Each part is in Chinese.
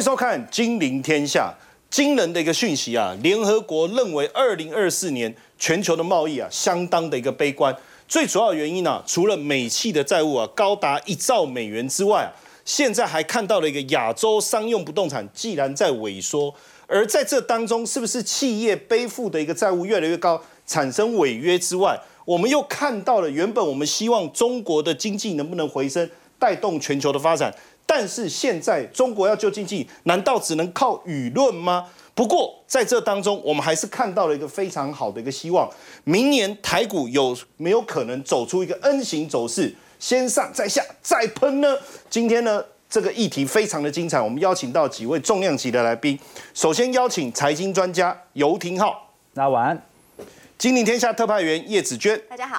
迎收看《金陵天下》。惊人的一个讯息啊！联合国认为，二零二四年全球的贸易啊，相当的一个悲观。最主要原因呢，除了美企的债务啊高达一兆美元之外啊，现在还看到了一个亚洲商用不动产既然在萎缩，而在这当中，是不是企业背负的一个债务越来越高，产生违约之外，我们又看到了原本我们希望中国的经济能不能回升，带动全球的发展。但是现在中国要救经济，难道只能靠舆论吗？不过在这当中，我们还是看到了一个非常好的一个希望。明年台股有没有可能走出一个 N 型走势，先上再下再喷呢？今天呢，这个议题非常的精彩，我们邀请到几位重量级的来宾。首先邀请财经专家游廷浩，大家晚安；金陵天下特派员叶子娟，大家好；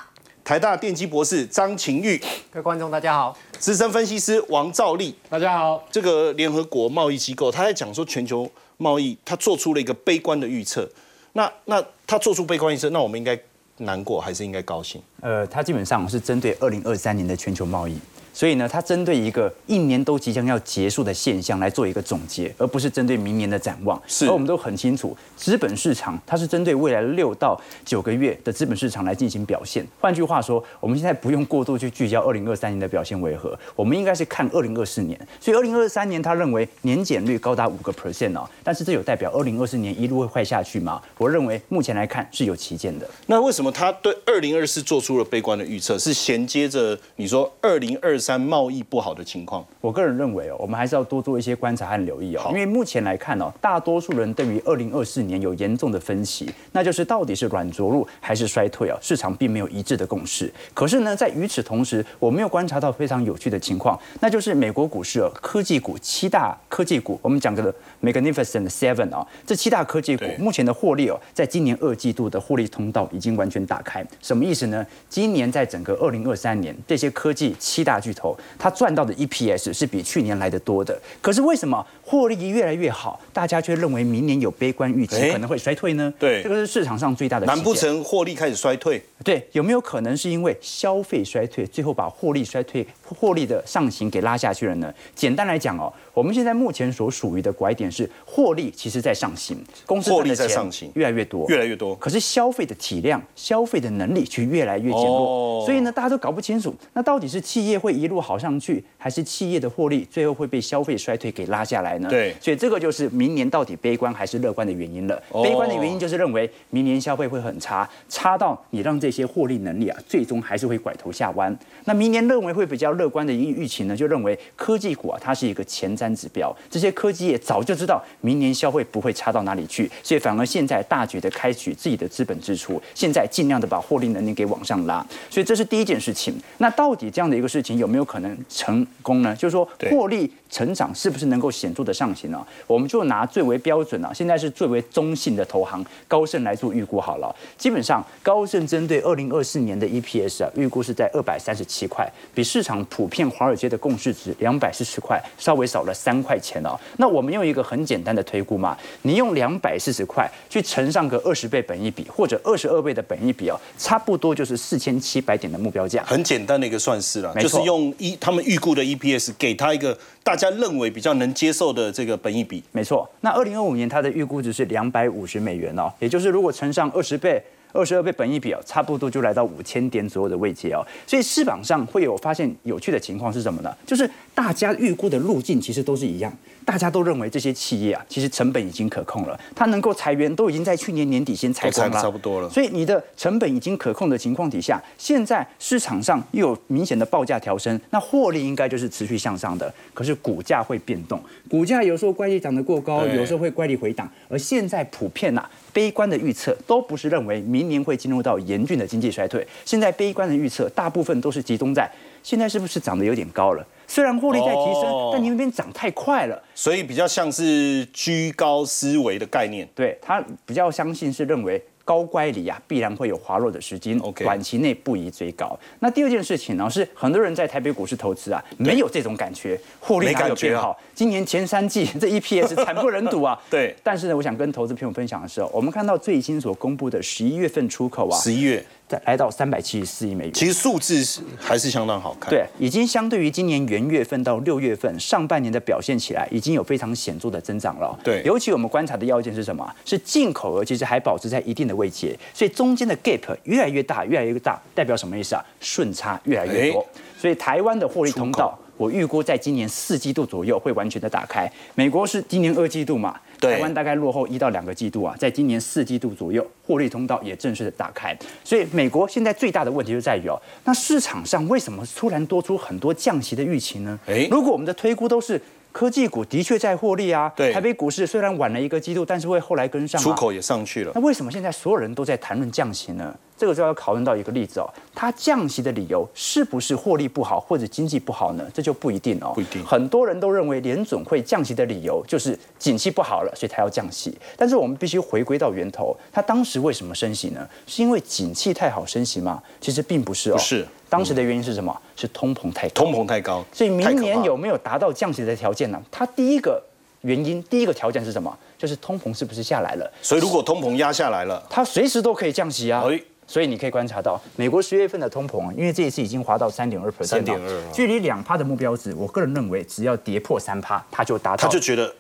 台大电机博士张晴玉，各位观众大家好。资深分析师王兆立，大家好。这个联合国贸易机构他在讲说全球贸易，他做出了一个悲观的预测。那那他做出悲观预测，那我们应该难过还是应该高兴？呃，他基本上是针对二零二三年的全球贸易。所以呢，它针对一个一年都即将要结束的现象来做一个总结，而不是针对明年的展望。是，而我们都很清楚，资本市场它是针对未来六到九个月的资本市场来进行表现。换句话说，我们现在不用过度去聚焦二零二三年的表现为何，我们应该是看二零二四年。所以二零二三年他认为年减率高达五个 percent 哦，但是这有代表二零二四年一路会坏下去吗？我认为目前来看是有旗舰的。那为什么他对二零二四做出了悲观的预测？是衔接着你说二零二三贸易不？好的情况，我个人认为哦，我们还是要多做一些观察和留意哦。因为目前来看哦，大多数人对于二零二四年有严重的分歧，那就是到底是软着陆还是衰退啊？市场并没有一致的共识。可是呢，在与此同时，我们又观察到非常有趣的情况，那就是美国股市哦，科技股七大科技股，我们讲的 Magnificent Seven 啊，这七大科技股目前的获利哦，在今年二季度的获利通道已经完全打开。什么意思呢？今年在整个二零二三年，这些科技七大巨头它赚。到的 EPS 是比去年来的多的，可是为什么获利越来越好，大家却认为明年有悲观预期，可能会衰退呢？对，这个是市场上最大的。难不成获利开始衰退？对，有没有可能是因为消费衰退，最后把获利衰退、获利的上行给拉下去了呢？简单来讲哦，我们现在目前所属于的拐点是获利其实在上行，公司获利在上行，越来越多，越来越多。可是消费的体量、消费的能力却越来越减弱，所以呢，大家都搞不清楚，那到底是企业会一路好上去，还是企业的获利最后会被消费衰退给拉下来呢？对，所以这个就是明年到底悲观还是乐观的原因了。悲观的原因就是认为明年消费会很差，差到你让这些获利能力啊，最终还是会拐头下弯。那明年认为会比较乐观的预预期呢，就认为科技股啊，它是一个前瞻指标。这些科技业早就知道明年消费不会差到哪里去，所以反而现在大举的开取自己的资本支出，现在尽量的把获利能力给往上拉。所以这是第一件事情。那到底这样的一个事情有没有可能成功呢？就是说获利。成长是不是能够显著的上行呢？我们就拿最为标准啊，现在是最为中性的投行高盛来做预估好了。基本上高盛针对二零二四年的 EPS 啊，预估是在二百三十七块，比市场普遍华尔街的共识值两百四十块稍微少了三块钱哦。那我们用一个很简单的推估嘛，你用两百四十块去乘上个二十倍本益比或者二十二倍的本益比哦，差不多就是四千七百点的目标价。很简单的一个算式了，就是用一他们预估的 EPS 给他一个大。家认为比较能接受的这个本益比，没错。那二零二五年它的预估值是两百五十美元哦，也就是如果乘上二十倍。二十二倍本益比哦，差不多就来到五千点左右的位阶哦，所以市场上会有发现有趣的情况是什么呢？就是大家预估的路径其实都是一样，大家都认为这些企业啊，其实成本已经可控了，它能够裁员都已经在去年年底先裁光了，差不多了。所以你的成本已经可控的情况底下，现在市场上又有明显的报价调升，那获利应该就是持续向上的。可是股价会变动，股价有时候乖离涨得过高，有时候会乖离回档，而现在普遍呐。悲观的预测都不是认为明年会进入到严峻的经济衰退。现在悲观的预测大部分都是集中在现在是不是涨得有点高了？虽然获利在提升，但你那边涨太快了，所以比较像是居高思维的概念。对他比较相信是认为高乖离啊，必然会有滑落的时间 OK 短期内不宜追高。那第二件事情呢，是很多人在台北股市投资啊，没有这种感觉，获利哪有没感觉好？今年前三季 这 EPS 惨不忍睹啊。对但是呢，我想跟投资朋友分享的是哦，我们看到最新所公布的十一月份出口啊，十一月，在来到三百七十四亿美元。其实数字是还是相当好看。对，已经相对于今年元月份到六月份上半年的表现起来，已经有非常显著的增长了。对尤其我们观察的要件是什么？是进口额其实还保持在一定的位阶，所以中间的 gap 越来越大，越来越大，代表什么意思啊？顺差越来越多哎。所以台湾的获利通道。我预估在今年四季度左右会完全的打开，美国是今年二季度嘛，对台湾大概落后一到两个季度啊，在今年四季度左右，获利通道也正式的打开。所以美国现在最大的问题就在于哦，那市场上为什么突然多出很多降息的预期呢？哎如果我们的推估都是。科技股的确在获利啊，对台北股市虽然晚了一个季度，但是会后来跟上、啊。出口也上去了那。为什么现在所有人都在谈论降息呢？这个就要讨论到一个例子哦，它降息的理由是不是获利不好或者经济不好呢？这就不一定哦。不一定很多人都认为联总会降息的理由就是景气不好了，所以它要降息。但是我们必须回归到源头，它当时为什么升息呢？是因为景气太好升息吗？其实并不是哦。不是当时的原因是什么？是通膨太高。通膨太高，所以明年有没有达到降息的条件呢？它第一个原因，第一个条件是什么？就是通膨是不是下来了？所以如果通膨压下来了，它随时都可以降息啊。哎所以你可以观察到，美国十月份的通膨啊，因为这一次已经滑到三点二 percent，3.2 距离两趴的目标值，我个人认为只要跌破三趴，它就达到他就觉得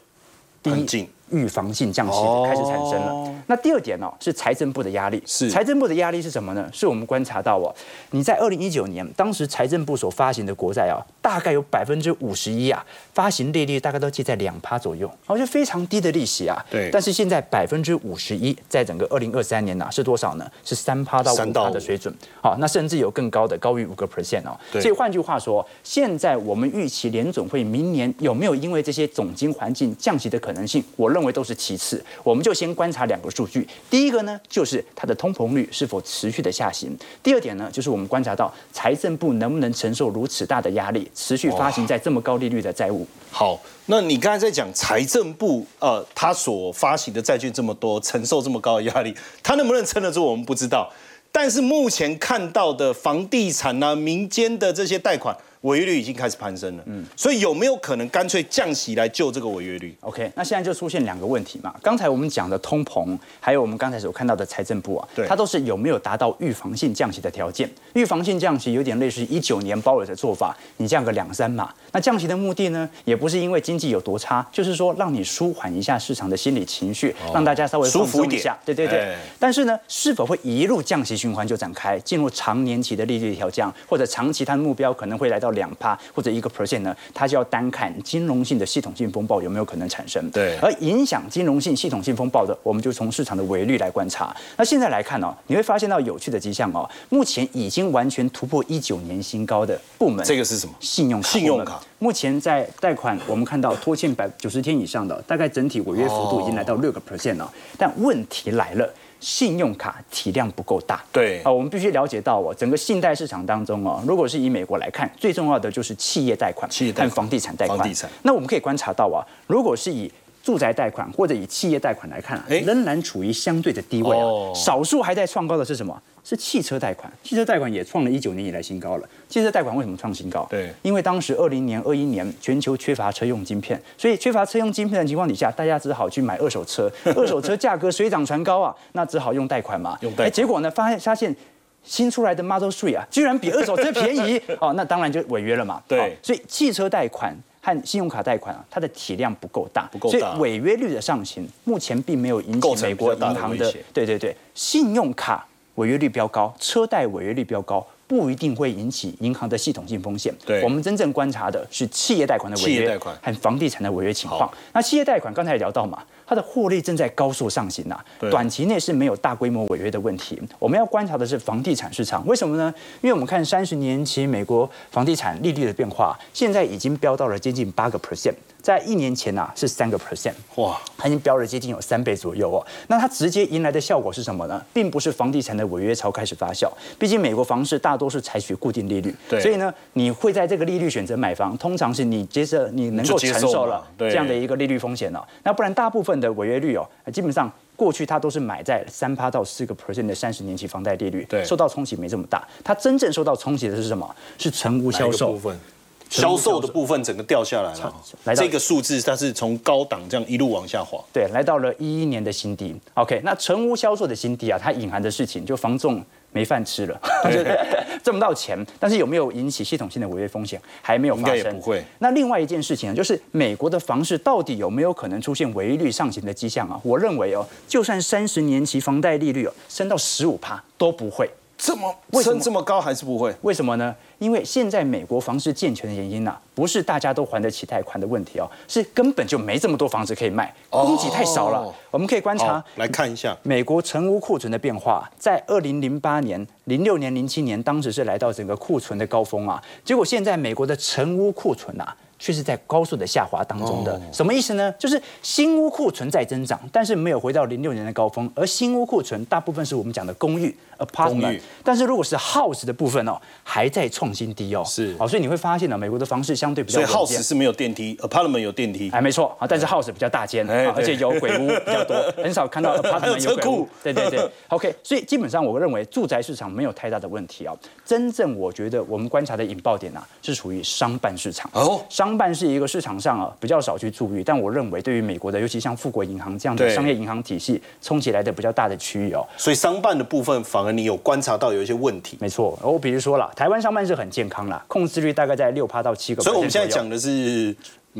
第一很近。预防性降息哦开始产生了。那第二点呢、是财政部的压力。是财政部的压力是什么呢？是我们观察到哦，你在二零一九年，当时财政部所发行的国债啊，大概有百分之五十一啊，发行利率大概都记在两趴左右，好就非常低的利息啊。对但是现在百分之五十一，在整个二零二三年呢、是多少呢？是三趴到五趴的水准。好，那甚至有更高的，高于五个 percent 哦。对所以换句话说，现在我们预期联总会明年有没有因为这些总经环境降息的可能性，我认认为都是其次。我们就先观察两个数据，第一个呢就是它的通膨率是否持续的下行，第二点呢就是我们观察到财政部能不能承受如此大的压力，持续发行在这么高利率的债务。好，那你刚才在讲财政部，呃，他所发行的债券这么多，承受这么高的压力，他能不能撑得住，我们不知道。但是目前看到的房地产啊、民间的这些贷款违约率已经开始攀升了，嗯，所以有没有可能干脆降息来救这个违约率？OK，那现在就出现两个问题嘛。刚才我们讲的通膨，还有我们刚才所看到的财政部啊对，它都是有没有达到预防性降息的条件。预防性降息有点类似一九年鲍尔的做法，你降个两三码。那降息的目的呢，也不是因为经济有多差，就是说让你舒缓一下市场的心理情绪，让大家稍微舒服一点。对对对。哎但是呢，是否会一路降息循环就展开，进入长年期的利率调降，或者长期它的目标可能会来到两趴或者一个 percent 呢？它就要单看金融性的系统性风暴有没有可能产生。对而影响金融性系统性风暴的，我们就从市场的违率来观察。那现在来看哦，你会发现到有趣的迹象哦，目前已经完全突破一九年新高的部门，这个是什么？信用卡。信用卡目前在贷款，我们看到拖欠百九十天以上的，大概整体违约幅度已经来到六个 percent 了。但问题来了。信用卡体量不够大，对啊，我们必须了解到哦，整个信贷市场当中哦，如果是以美国来看，最重要的就是企业贷款、企业贷款和房地产贷款。房地产那我们可以观察到啊，如果是以住宅贷款或者以企业贷款来看啊，哎仍然处于相对的低位啊。哦少数还在创高的是什么？是汽车贷款。汽车贷款也创了一九年以来新高了。汽车贷款为什么创新高？对因为当时二零年、二一年全球缺乏车用晶片，所以缺乏车用晶片的情况底下，大家只好去买二手车。二手车价格水涨船高啊，那只好用贷款嘛。用贷结果呢，发现发现。新出来的 Model Three 啊，居然比二手车便宜 哦，那当然就违约了嘛。对哦所以汽车贷款和信用卡贷款啊，它的体量不够大，不够大所以违约率的上行，目前并没有引起美国银行的的对对对，信用卡违约率飙高，车贷违约率飙高。不一定会引起银行的系统性风险。对我们真正观察的是企业贷款的违约和房地产的违约情况。那企业贷款刚才也聊到嘛，它的获利正在高速上行啊，短期内是没有大规模违约的问题。我们要观察的是房地产市场，为什么呢？因为我们看三十年期美国房地产利率的变化，现在已经飙到了接近八个 percent，在一年前呐、是三个 percent。哇，它已经飙了接近有三倍左右哦。那它直接迎来的效果是什么呢？并不是房地产的违约潮开始发酵，毕竟美国房市大多是采取固定利率，对所以呢，你会在这个利率选择买房，通常是你接着你能够承受了对这样的一个利率风险了。那不然大部分的违约率哦，基本上。过去它都是买在三趴到四个 percent 的三十年期房贷利率，对受到冲击没这么大。它真正受到冲击的是什么？是成屋销售部分。销售的部分整个掉下来了，来这个数字它是从高档这样一路往下滑，对，来到了一一年的新低。OK，那成屋销售的新低啊，它隐含的事情就房仲没饭吃了，挣不到钱，但是有没有引起系统性的违约风险还没有发生，不会。那另外一件事情呢，就是美国的房市到底有没有可能出现违约率上行的迹象啊？我认为哦，就算三十年期房贷利率哦升到十五趴都不会。这么升这么高还是不会？为什么呢？因为现在美国房市健全的原因呐，不是大家都还得起贷款的问题哦，是根本就没这么多房子可以卖，供给太少了。我们可以观察来看一下美国成屋库存的变化，在二零零八年、零六年、零七年，当时是来到整个库存的高峰啊，结果现在美国的成屋库存啊。却是在高速的下滑当中的，什么意思呢？就是新屋库存在增长，但是没有回到零六年的高峰，而新屋库存大部分是我们讲的公寓 apartment，但是如果是 house 的部分哦，还在创新低哦，是，哦，所以你会发现呢，美国的房市相对比较，所以 house 是没有电梯，apartment 有电梯，哎，没错啊，但是 house 比较大间，而且有鬼屋比较多，很少看到 apartment 有鬼屋，对对对，OK，所以基本上我认为住宅市场没有太大的问题啊，真正我觉得我们观察的引爆点啊，是属于商办市场。哦，商办是一个市场。上啊比较少去注意，但我认为对于美国的，尤其像富国银行这样的商业银行体系，冲起来的比较大的区域哦，所以商办的部分反而你有观察到有一些问题。没错，我比如说啦，台湾商办是很健康啦，控制率大概在六趴到七个。所以我们现在讲的是。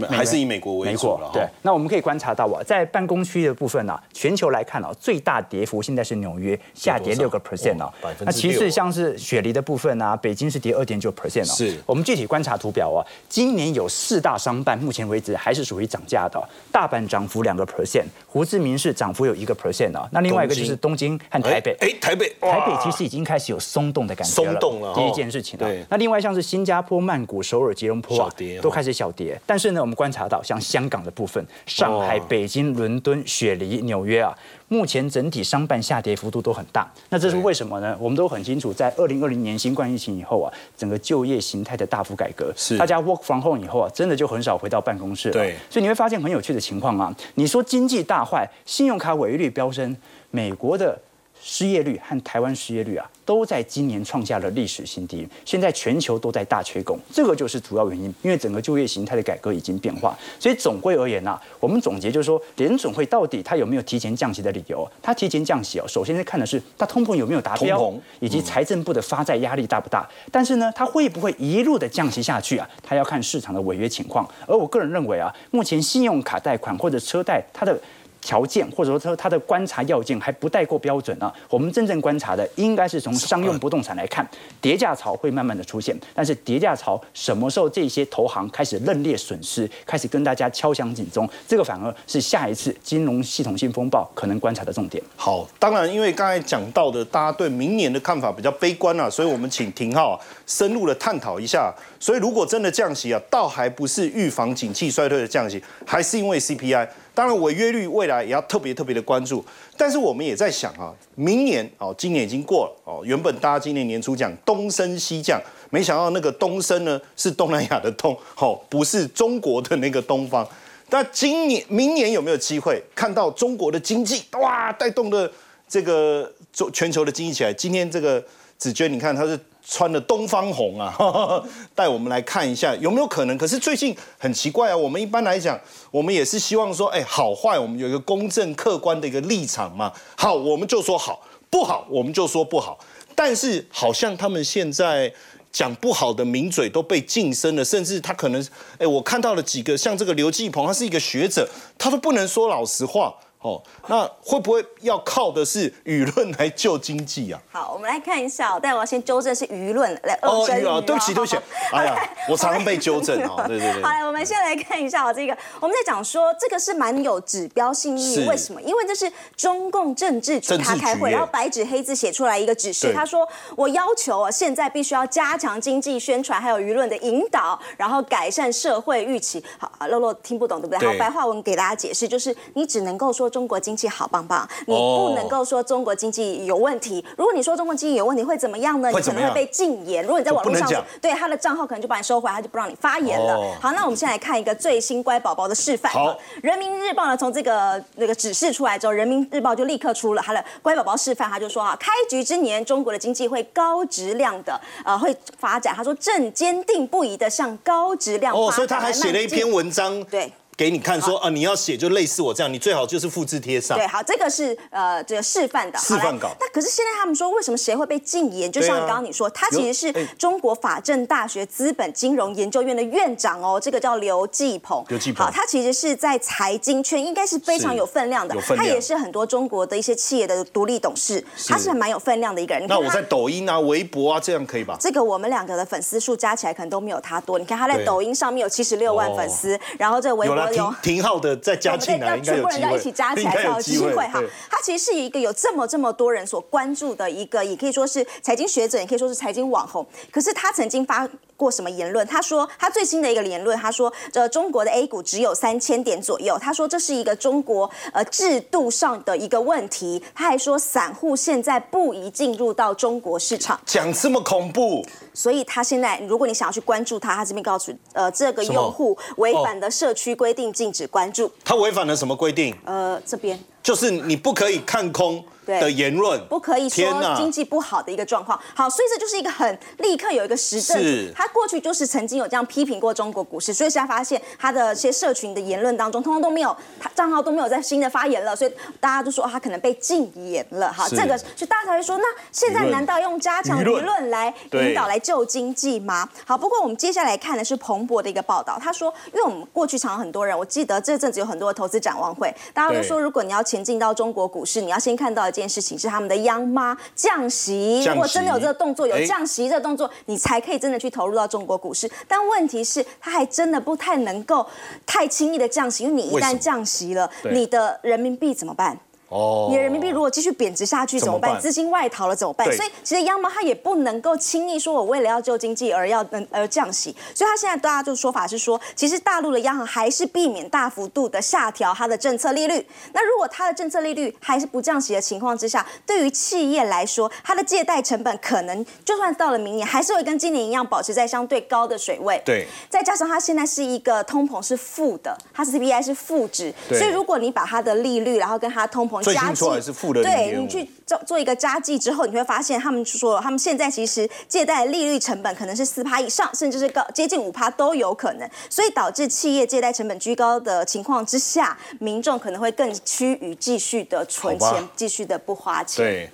还是以美国为主了。对，那我们可以观察到啊，在办公区的部分呢，全球来看啊，最大跌幅现在是纽约下跌六个 percent 哦。那其次像是雪梨的部分啊，北京是跌二点九 percent 哦。是。我们具体观察图表啊，今年有四大商办，目前为止还是属于涨价的。大阪涨幅两个 percent，胡志明市涨幅有一个 percent 哦。那另外一个就是东京和台北。哎，台北。台北其实已经开始有松动的感觉了。松动了。第一件事情。对。那另外像是新加坡、曼谷、首尔、吉隆坡啊，都开始小跌。但是呢，我们观察到像香港的部分，上海、北京、伦敦、雪梨、纽约啊，目前整体商办下跌幅度都很大。那这是为什么呢？我们都很清楚，在二零二零年新冠疫情以后啊，整个就业形态的大幅改革，是大家 work from home 以后啊，真的就很少回到办公室。对，所以你会发现很有趣的情况啊。你说经济大坏，信用卡违约率飙升，美国的。失业率和台湾失业率啊，都在今年创下了历史新低。现在全球都在大缺工，这个就是主要原因。因为整个就业形态的改革已经变化，所以总归而言呢，我们总结就是说，联准会到底它有没有提前降息的理由？它提前降息哦，首先是看的是它通膨有没有达标，以及财政部的发债压力大不大。但是呢，它会不会一路的降息下去啊？它要看市场的违约情况。而我个人认为啊，目前信用卡贷款或者车贷它的。条件或者说它它的观察要件还不太够标准啊。我们真正观察的应该是从商用不动产来看，叠价潮会慢慢的出现，但是叠价潮什么时候这些投行开始认列损失，开始跟大家敲响警钟，这个反而是下一次金融系统性风暴可能观察的重点。好，当然因为刚才讲到的，大家对明年的看法比较悲观啊，所以我们请廷浩深入的探讨一下。所以如果真的降息啊，倒还不是预防景气衰退的降息，还是因为 CPI。当然，违约率未来也要特别特别的关注。但是我们也在想啊，明年哦，今年已经过了哦。原本大家今年年初讲东升西降，没想到那个东升呢是东南亚的东，哦，不是中国的那个东方。那今年、明年有没有机会看到中国的经济哇带动的这个中全球的经济起来？今天这个子娟，你看它是。穿的东方红啊，带我们来看一下有没有可能？可是最近很奇怪啊，我们一般来讲，我们也是希望说，哎，好坏我们有一个公正客观的一个立场嘛。好，我们就说好；不好，我们就说不好。但是好像他们现在讲不好的名嘴都被晋升了，甚至他可能，哎，我看到了几个，像这个刘继鹏，他是一个学者，他都不能说老实话。哦，那会不会要靠的是舆论来救经济啊？好，我们来看一下，但我要先纠正是舆论来哦，舆啊，对不起，对不起，哎呀，我常常被纠正 哦，对对对。好，来，我们先来看一下哦，这个我们在讲说这个是蛮有指标性意义，为什么？因为这是中共政治局他开会，然后白纸黑字写出来一个指示，他说我要求啊，现在必须要加强经济宣传，还有舆论的引导，然后改善社会预期。好，露露听不懂对不对？好，白话文给大家解释，就是你只能够说。中国经济好棒棒，你不能够说中国经济有问题。如果你说中国经济有问题，会怎么样呢？你可能会被禁言。如果你在网络上对他的账号可能就把你收回来，他就不让你发言了。好，那我们先来看一个最新乖宝宝的示范。好，人民日报呢从这个那个指示出来之后，人民日报就立刻出了他的乖宝宝示范，他就说啊，开局之年中国的经济会高质量的呃会发展。他说正坚定不移的向高质量哦，所以他还写了一篇文章。对。给你看说啊，你要写就类似我这样，你最好就是复制贴上。对，好，这个是呃这个示范的示范稿。那可是现在他们说，为什么谁会被禁言？就像刚刚你说，他其实是中国法政大学资本金融研究院的院长哦，这个叫刘继鹏。刘继鹏，好，他其实是在财经圈应该是非常有分量的，他也是很多中国的一些企业的独立董事，他是蛮有分量的一个人。那我在抖音啊、微博啊这样可以吧？这个我们两个的粉丝数加起来可能都没有他多。你看他在抖音上面有七十六万粉丝，然后这个微博有挺好的。再加进来，应该有机会。一起加起来才有机会哈。他其实是一个有这么这么多人所关注的一个，也可以说是财经学者，也可以说是财经网红。可是他曾经发过什么言论？他说他最新的一个言论，他说这中国的 A 股只有三千点左右。他说这是一个中国呃制度上的一个问题。他还说散户现在不宜进入到中国市场。讲这么恐怖。所以他现在，如果你想要去关注他，他这边告诉呃，这个用户违反的社区规定，禁止关注。他违反了什么规定？呃，这边就是你不可以看空。的言论不可以说经济不好的一个状况。好，所以这就是一个很立刻有一个实证。他过去就是曾经有这样批评过中国股市，所以现在发现他的一些社群的言论当中，通通都没有，他账号都没有在新的发言了，所以大家都说他可能被禁言了。好，这个就大家才会说，那现在难道用加强舆论来引导来救经济吗？好，不过我们接下来看的是彭博的一个报道，他说，因为我们过去常很多人，我记得这阵子有很多的投资展望会，大家都说，如果你要前进到中国股市，你要先看到一件事情是他们的央妈降息，如果真的有这个动作，有降息这个动作，你才可以真的去投入到中国股市。但问题是，它还真的不太能够太轻易的降息，因为你一旦降息了，你的人民币怎么办？哦，你的人民币如果继续贬值下去怎么办？资金外逃了怎么办？所以其实央妈它也不能够轻易说我为了要救经济而要嗯而降息。所以他现在大家就说法是说，其实大陆的央行还是避免大幅度的下调它的政策利率。那如果它的政策利率还是不降息的情况之下，对于企业来说，它的借贷成本可能就算到了明年，还是会跟今年一样保持在相对高的水位。对，再加上它现在是一个通膨是负的，它 CPI 是负值，所以如果你把它的利率然后跟它通膨。加计是负的，对你去做做一个加计之后，你会发现他们说，他们现在其实借贷利率成本可能是四趴以上，甚至是高接近五趴都有可能，所以导致企业借贷成本居高的情况之下，民众可能会更趋于继续的存钱，继续的不花钱。对，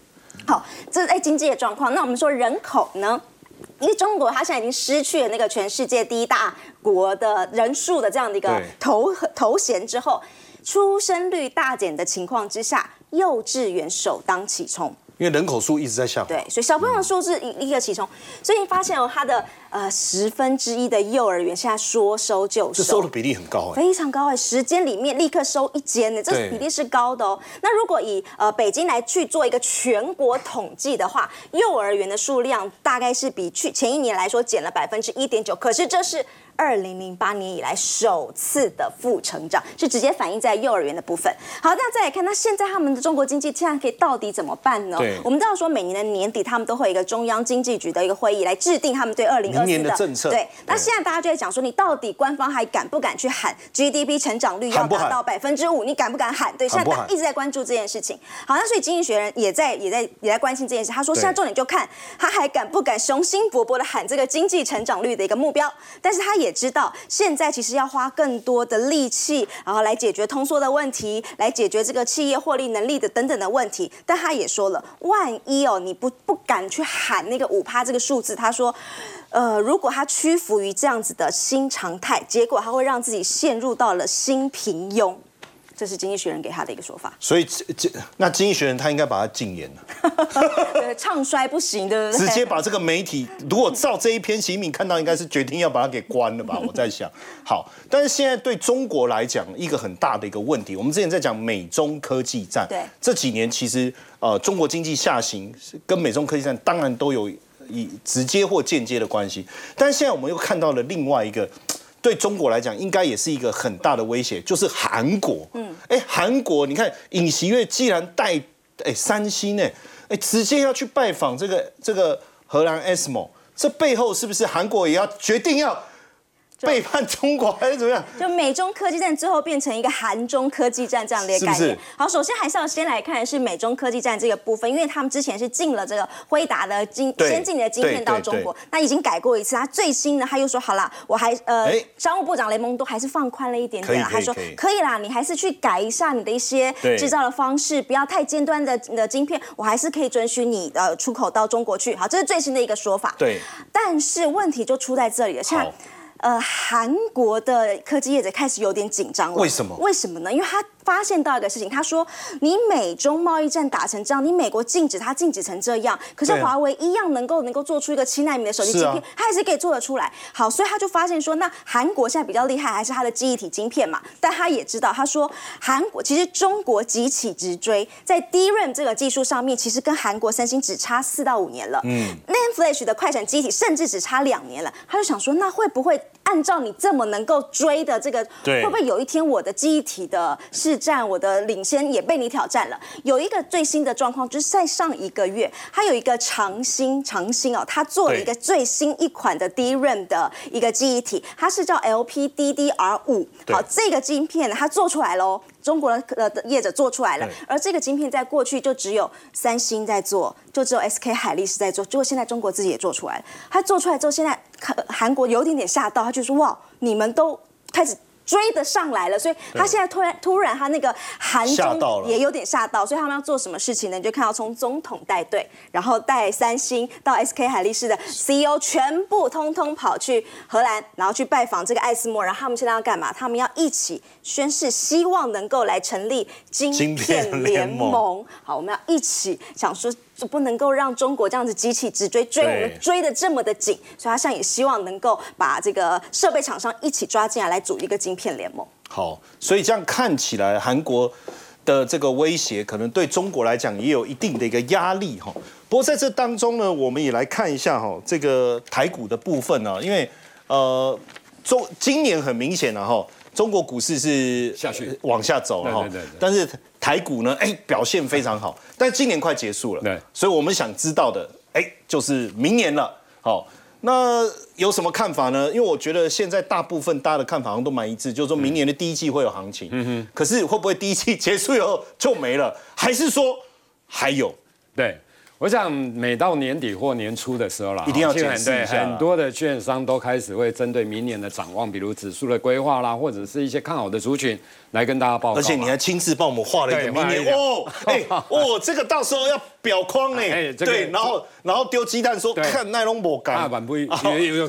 好，这是在经济的状况。那我们说人口呢？因为中国它现在已经失去了那个全世界第一大国的人数的这样的一个头头衔之后。出生率大减的情况之下，幼稚园首当其冲，因为人口数一直在下滑。对，所以小朋友的数字一一个起冲，所以你发现哦，他的呃十分之一的幼儿园现在说收就收，这收的比例很高哎，非常高哎，时间里面立刻收一间呢，这比例是高的哦。那如果以呃北京来去做一个全国统计的话，幼儿园的数量大概是比去前一年来说减了百分之一点九，可是这是。二零零八年以来首次的负成长，是直接反映在幼儿园的部分。好，那再来看，那现在他们的中国经济现在可以到底怎么办呢？我们知道说每年的年底，他们都会有一个中央经济局的一个会议来制定他们对二零二年的政策。对，那现在大家就在讲说，你到底官方还敢不敢去喊 GDP 成长率要达到百分之五？你敢不敢喊？对，现在一直在关注这件事情。好，那所以经济学人也在也在也在关心这件事。他说，现在重点就看他还敢不敢雄心勃勃的喊这个经济成长率的一个目标，但是他。也知道现在其实要花更多的力气，然后来解决通缩的问题，来解决这个企业获利能力的等等的问题。但他也说了，万一哦你不不敢去喊那个五趴这个数字，他说，呃，如果他屈服于这样子的新常态，结果他会让自己陷入到了新平庸。这是经济学人给他的一个说法，所以这那经济学人他应该把他禁言了，唱衰不行的，直接把这个媒体，如果照这一篇新敏看到，应该是决定要把他给关了吧？我在想，好，但是现在对中国来讲，一个很大的一个问题，我们之前在讲美中科技战，对，这几年其实呃中国经济下行跟美中科技战当然都有以直接或间接的关系，但是现在我们又看到了另外一个。对中国来讲，应该也是一个很大的威胁，就是韩国。嗯，哎，韩国，你看尹锡悦既然带哎三星呢，哎，直接要去拜访这个这个荷兰 ASML，这背后是不是韩国也要决定要？背叛中国还是怎么样？就美中科技战最后变成一个韩中科技战这样的一个概念。好，首先还是要先来看的是美中科技战这个部分，因为他们之前是进了这个辉达的晶先进的晶片到中国，那已经改过一次。他最新呢，他又说好了，我还呃，商务部长雷蒙多还是放宽了一点点啦，他说可以啦，你还是去改一下你的一些制造的方式，不要太尖端的的晶片，我还是可以准许你呃出口到中国去。好，这是最新的一个说法。对，但是问题就出在这里了，像。呃，韩国的科技业者开始有点紧张了。为什么？为什么呢？因为他。发现到一个事情，他说：“你美中贸易战打成这样，你美国禁止它禁止成这样，可是华为一样能够能够做出一个七纳米的手机晶片，它还是可以做得出来。好，所以他就发现说，那韩国现在比较厉害还是它的记忆体晶片嘛？但他也知道，他说韩国其实中国急起直追，在 DRAM 这个技术上面，其实跟韩国三星只差四到五年了。嗯，NAND Flash 的快闪机体甚至只差两年了。他就想说，那会不会按照你这么能够追的这个，会不会有一天我的记忆体的是？战我的领先也被你挑战了。有一个最新的状况，就是在上一个月，它有一个长兴长兴哦，它做了一个最新一款的 DRAM 的一个记忆体，它是叫 LPDDR 五。好，这个晶片它做出来喽，中国的的业者做出来了。而这个晶片在过去就只有三星在做，就只有 SK 海力士在做，结果现在中国自己也做出来了。他做出来之后，现在韩国有点点吓到，他就说哇，你们都开始。追得上来了，所以他现在突然突然他那个韩中也有点吓到，所以他们要做什么事情呢？你就看到从总统带队，然后带三星到 SK 海力士的 CEO 全部通通跑去荷兰，然后去拜访这个艾斯莫，然后他们现在要干嘛？他们要一起宣誓，希望能够来成立晶片联盟。好，我们要一起想说。就不能够让中国这样子机器直追追我们追的这么的紧，所以他现在也希望能够把这个设备厂商一起抓进来，来组一个晶片联盟。好，所以这样看起来，韩国的这个威胁可能对中国来讲也有一定的一个压力哈。不过在这当中呢，我们也来看一下哈这个台股的部分呢，因为呃中今年很明显了哈。中国股市是下去往下走了哈，但是台股呢，哎，表现非常好。但今年快结束了，对，所以我们想知道的，哎，就是明年了。好，那有什么看法呢？因为我觉得现在大部分大家的看法好像都蛮一致，就是说明年的第一季会有行情。嗯哼。可是会不会第一季结束以后就没了？还是说还有？对。我想每到年底或年初的时候啦，一定要检视一下。很多的券商都开始会针对明年的展望，比如指数的规划啦，或者是一些看好的族群来跟大家报告。而且你还亲自帮我们画了一个明年哦，哎哦，这个到时候要表框呢。对，然后然后丢鸡蛋说看奈龙博干。板不一，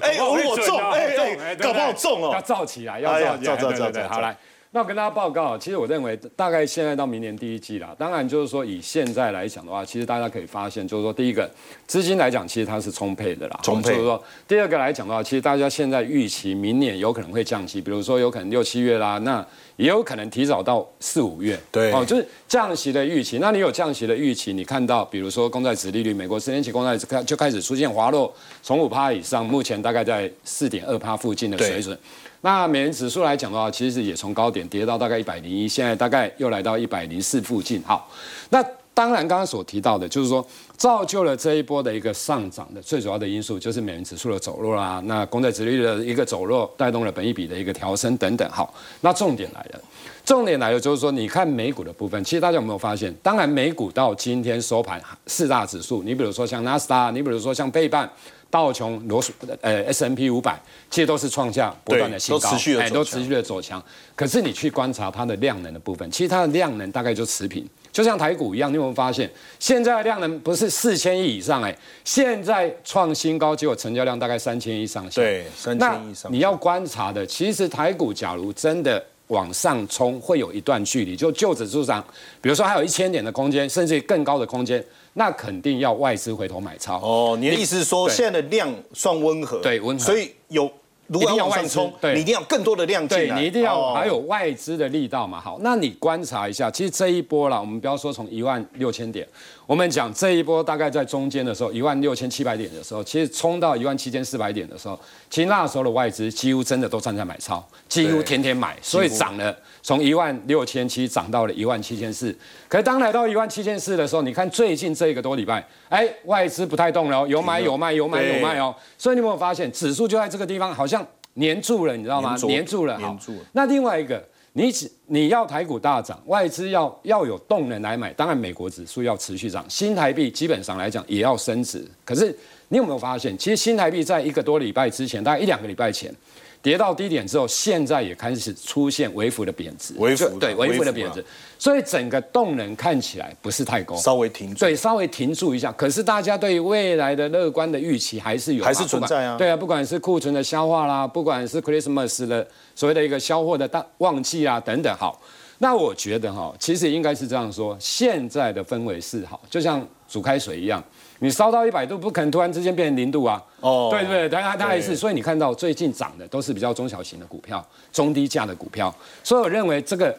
哎，我中，哎，搞不好中哦。要造起来，要造起来，造造造，好来。那我跟大家报告，其实我认为大概现在到明年第一季啦。当然就是说以现在来讲的话，其实大家可以发现，就是说第一个资金来讲，其实它是充沛的啦。充沛。就是说第二个来讲的话，其实大家现在预期明年有可能会降息，比如说有可能六七月啦，那也有可能提早到四五月。对。哦，就是降息的预期。那你有降息的预期，你看到比如说公债殖利率，美国十年期公债开就开始出现滑落，从五趴以上，目前大概在四点二趴附近的水准。那美元指数来讲的话，其实也从高点跌到大概一百零一，现在大概又来到一百零四附近。好，那当然刚刚所提到的，就是说造就了这一波的一个上涨的最主要的因素，就是美元指数的走弱啦。那公债殖率的一个走弱，带动了本益比的一个调升等等。好，那重点来了，重点来了，就是说你看美股的部分，其实大家有没有发现？当然美股到今天收盘四大指数，你比如说像纳斯达，你比如说像贝半。道琼、罗素、呃 S M P 五百，其实都是创下不断的新高，哎，都持续的走强。可是你去观察它的量能的部分，其实它的量能大概就持平，就像台股一样。你有没有发现，现在的量能不是四千亿以上？哎，现在创新高，结果成交量大概三千亿上下。对，三千亿上。你要观察的，其实台股假如真的往上冲，会有一段距离，就就指数上，比如说还有一千点的空间，甚至更高的空间。那肯定要外资回头买超哦。你的意思是说，现在的量算温和，对温和，所以有如果要往上冲，你一定要更多的量进来，对你一定要还有外资的力道嘛。好，那你观察一下，其实这一波啦，我们不要说从一万六千点。我们讲这一波大概在中间的时候，一万六千七百点的时候，其实冲到一万七千四百点的时候，其实那时候的外资几乎真的都站在买超，几乎天天买，所以涨了，从一万六千七涨到了一万七千四。可是当来到一万七千四的时候，你看最近这一个多礼拜，哎，外资不太动了，有买有卖，有买有卖哦。所以你有没有发现，指数就在这个地方，好像粘住了，你知道吗？粘住了，黏住了。那另外一个。你只你要台股大涨，外资要要有动能来买，当然美国指数要持续涨，新台币基本上来讲也要升值。可是你有没有发现，其实新台币在一个多礼拜之前，大概一两个礼拜前。跌到低点之后，现在也开始出现微幅的贬值，微幅对微幅的贬值，所以整个动能看起来不是太高，稍微停住，对，稍微停住一下。可是大家对未来的乐观的预期还是有，还是存在啊。对啊，不管是库存的消化啦，不管是 Christmas 的所谓的一个销货的大旺季啊等等。好，那我觉得哈，其实应该是这样说，现在的氛围是好，就像煮开水一样。你烧到一百度，不可能突然之间变成零度啊！哦，对对，它它还是，所以你看到最近涨的都是比较中小型的股票，中低价的股票，所以我认为这个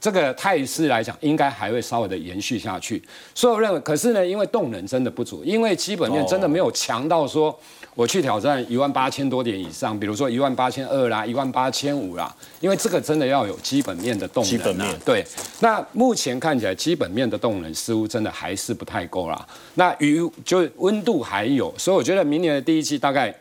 这个态势来讲，应该还会稍微的延续下去。所以我认为，可是呢，因为动能真的不足，因为基本面真的没有强到说。我去挑战一万八千多点以上，比如说一万八千二啦，一万八千五啦，因为这个真的要有基本面的动能。基本面对，那目前看起来基本面的动能似乎真的还是不太够啦。那雨就温度还有，所以我觉得明年的第一季大概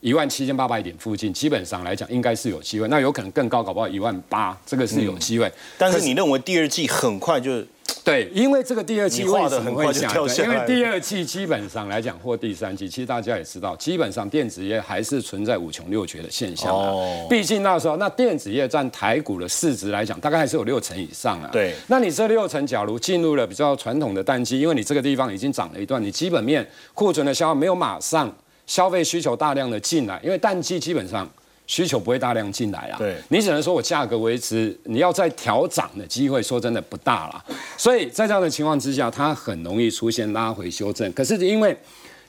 一万七千八百点附近，基本上来讲应该是有机会。那有可能更高，搞不好一万八，这个是有机会。但是你认为第二季很快就？对，因为这个第二季为什么会下？因为第二季基本上来讲，或第三季，其实大家也知道，基本上电子业还是存在五穷六绝的现象哦。毕竟那时候，那电子业占台股的市值来讲，大概还是有六成以上啊。对。那你这六成，假如进入了比较传统的淡季，因为你这个地方已经涨了一段，你基本面库存的消耗没有马上消费需求大量的进来，因为淡季基本上。需求不会大量进来啊，对，你只能说我价格维持，你要再调涨的机会，说真的不大了。所以在这样的情况之下，它很容易出现拉回修正。可是因为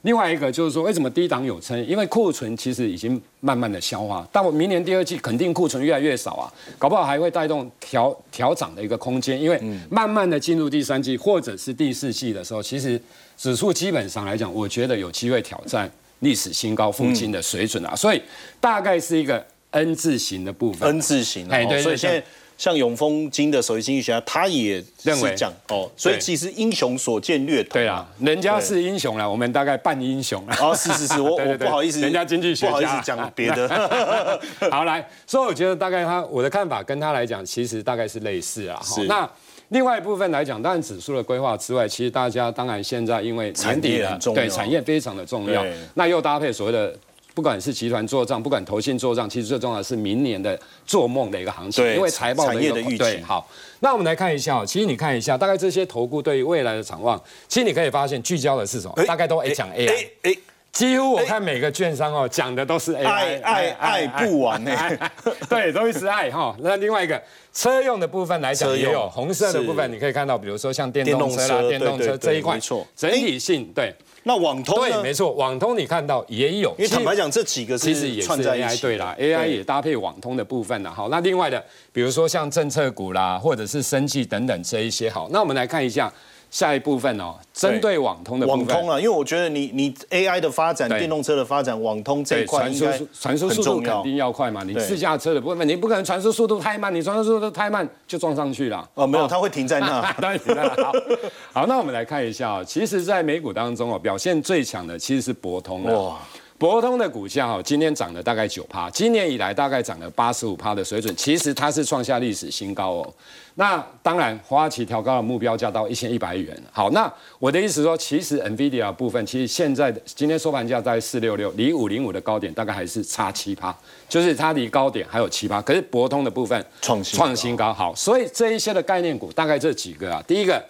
另外一个就是说，为什么低档有撑？因为库存其实已经慢慢的消化，但我明年第二季肯定库存越来越少啊，搞不好还会带动调调涨的一个空间。因为慢慢的进入第三季或者是第四季的时候，其实指数基本上来讲，我觉得有机会挑战。历史新高附近的水准啊，所以大概是一个 N 字形的部分。N 字形，哎，对，所以现在像永丰金的首席经济学家，他也认为讲哦，所以其实英雄所见略同。对啊，人家是英雄了，我们大概半英雄了。哦，是是是，我 我不好意思，人家经济学家不好意思讲 别的。好来，所以我觉得大概他我的看法跟他来讲，其实大概是类似啊。是那。另外一部分来讲，当然指数的规划之外，其实大家当然现在因为年底了，对产业非常的重要，那又搭配所谓的不管是集团做账，不管投信做账，其实最重要的是明年的做梦的一个行情，因为财报的一个预期。好，那我们来看一下，其实你看一下，大概这些投顾对于未来的展望，其实你可以发现聚焦的是什么？大概都讲 AI。几乎我看每个券商哦讲的都是 AI，爱爱爱不完呢，对，都是爱哈。那另外一个车用的部分来讲，也有红色的部分，你可以看到，比如说像电动车啦、电动车这一块，没错，整体性对。那网通对，没错，网通你看到也有，因为坦白讲，这几个其实也是 AI 对啦，AI 也搭配网通的部分啦。好，那另外的，比如说像政策股啦，或者是生技等等这一些，好，那我们来看一下。下一部分哦，针对网通的网通啊，因为我觉得你你 AI 的发展、电动车的发展，网通这一块传输传输速度肯定要快嘛。你自驾车的部分，你不可能传输速度太慢，你传输速度太慢就撞上去了。哦，没有，它会停在那。当然停在那。好，好，那我们来看一下啊，其实，在美股当中哦，表现最强的其实是博通哇。博通的股价哦，今天涨了大概九趴，今年以来大概涨了八十五趴的水准，其实它是创下历史新高哦。那当然，花旗调高了目标价到一千一百元。好，那我的意思说，其实 NVIDIA 部分，其实现在的今天收盘价在四六六，离五零五的高点大概还是差七趴，就是它离高点还有七趴。可是博通的部分创新创新高，好，所以这一些的概念股大概这几个啊，第一个。